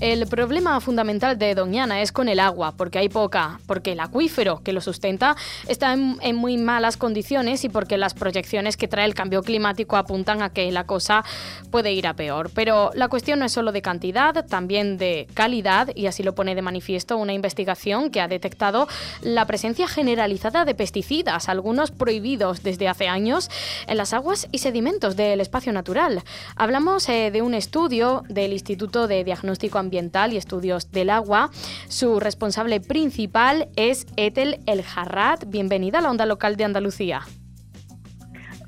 El problema fundamental de Doñana es con el agua, porque hay poca, porque el acuífero que lo sustenta está en, muy malas condiciones y porque las proyecciones que trae el cambio climático apuntan a que la cosa puede ir a peor. Pero la cuestión no es solo de cantidad, también de calidad, y así lo pone de manifiesto una investigación que ha detectado la presencia generalizada de pesticidas, algunos prohibidos desde hace años, en las aguas y sedimentos del espacio natural. Hablamos eh, de un estudio del Instituto de Diagnóstico Ambiental y Estudios del Agua. Su responsable principal es Etel El Jarrat. Bienvenida a la onda local de Andalucía.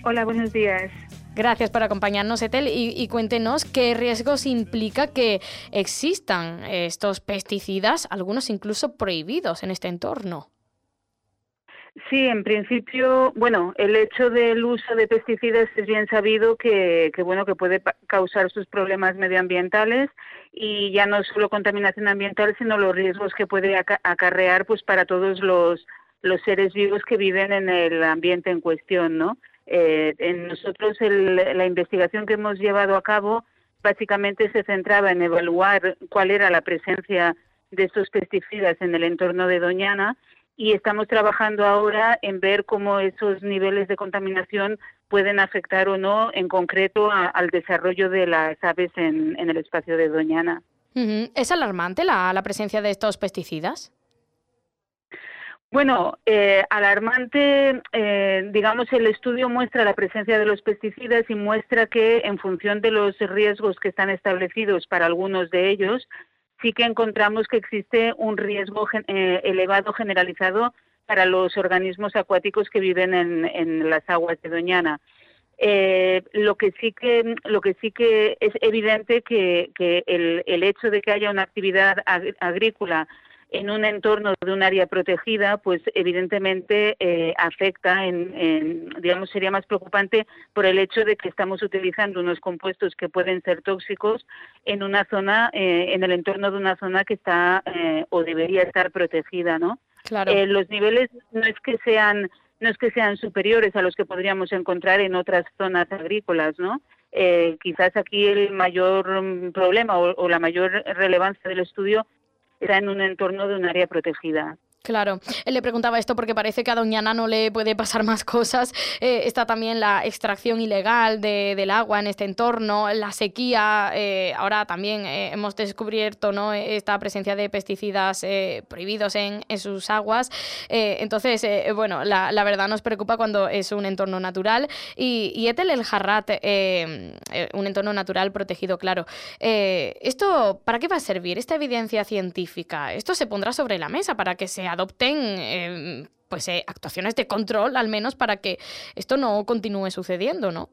Hola, buenos días. Gracias por acompañarnos, Etel, y, cuéntenos qué riesgos implica que existan estos pesticidas, algunos incluso prohibidos en este entorno. Sí, en principio, bueno, el hecho del uso de pesticidas es bien sabido que, que bueno que puede causar sus problemas medioambientales y ya no solo contaminación ambiental, sino los riesgos que puede acarrear pues para todos los, los seres vivos que viven en el ambiente en cuestión, ¿no? Eh, en nosotros la investigación que hemos llevado a cabo básicamente se centraba en evaluar cuál era la presencia de estos pesticidas en el entorno de Doñana y estamos trabajando ahora en ver cómo esos niveles de contaminación pueden afectar o no en concreto al desarrollo de las aves en, el espacio de Doñana. ¿Es alarmante la, presencia de estos pesticidas? Bueno, eh, alarmante, eh, digamos, el estudio muestra la presencia de los pesticidas y muestra que en función de los riesgos que están establecidos para algunos de ellos, sí que encontramos que existe un riesgo eh, elevado generalizado para los organismos acuáticos que viven en, las aguas de Doñana. Eh, lo que sí que lo que sí que es evidente que, el, hecho de que haya una actividad agrícola en un entorno de un área protegida, pues evidentemente eh, afecta, en, digamos, sería más preocupante por el hecho de que estamos utilizando unos compuestos que pueden ser tóxicos en una zona, eh, en el entorno de una zona que está o debería estar protegida, ¿no? Eh, los niveles no es que sean no es que sean superiores a los que podríamos encontrar en otras zonas agrícolas, ¿no? Eh, quizás aquí el mayor mm, problema o, la mayor relevancia del estudio era en un entorno de un área protegida. Claro, él le preguntaba esto porque parece que a Doñana no le puede pasar más cosas. Eh, está también la extracción ilegal de, del agua en este entorno, la sequía. Eh, ahora también eh, hemos descubierto ¿no? esta presencia de pesticidas prohibidos en, en, sus aguas. entonces, bueno, la, la, verdad nos preocupa cuando es un entorno natural. Y, y Etel el Jarrat, un entorno natural protegido, claro. ¿Esto para qué va a servir? Esta evidencia científica, ¿esto se pondrá sobre la mesa para que se adopten em, pues eh, actuaciones de control, al menos para que esto no continúe sucediendo, ¿no?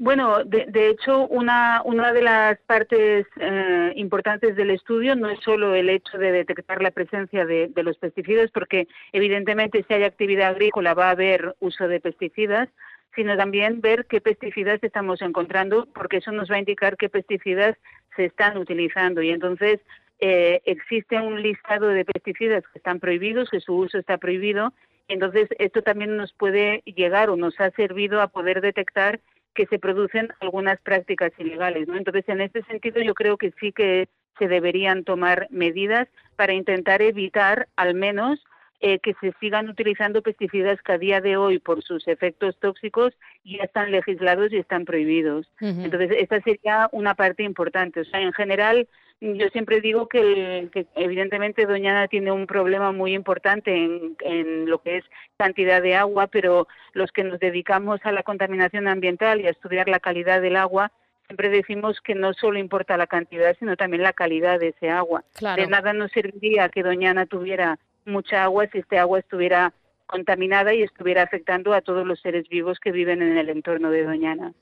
Bueno, de, hecho, una, una de las partes eh, importantes del estudio no es solo el hecho de detectar la presencia de, de, los pesticidas, porque evidentemente si hay actividad agrícola va a haber uso de pesticidas, sino también ver qué pesticidas estamos encontrando, porque eso nos va a indicar qué pesticidas se están utilizando. Y entonces eh, existe un listado de pesticidas que están prohibidos, que su uso está prohibido, entonces esto también nos puede llegar o nos ha servido a poder detectar que se producen algunas prácticas ilegales, ¿no? Entonces, en este sentido, yo creo que sí que se deberían tomar medidas para intentar evitar, al menos, eh, que se sigan utilizando pesticidas que a día de hoy, por sus efectos tóxicos, ya están legislados y están prohibidos. Entonces, esta sería una parte importante. O sea, en general, yo siempre digo que, evidentemente Doñana tiene un problema muy importante en, lo que es cantidad de agua, pero los que nos dedicamos a la contaminación ambiental y a estudiar la calidad del agua, siempre decimos que no solo importa la cantidad, sino también la calidad de ese agua. De nada nos serviría que Doñana tuviera mucha agua si este agua estuviera contaminada y estuviera afectando a todos los seres vivos que viven en el entorno de Doñana.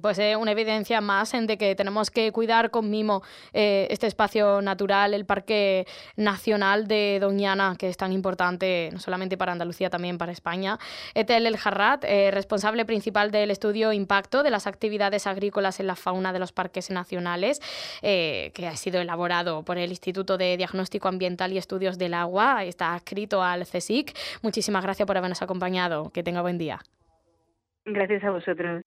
Pues eh, una evidencia más en de que tenemos que cuidar con mimo eh, este espacio natural, el Parque Nacional de Doñana, que es tan importante no solamente para Andalucía, también para España. Etel El Jarrat, eh, responsable principal del estudio Impacto de las actividades agrícolas en la fauna de los parques nacionales, que ha sido elaborado por el Instituto de Diagnóstico Ambiental y Estudios del Agua, está escrito al CSIC. Muchísimas gracias por habernos acompañado. Que tenga buen día. Gracias a vosotros.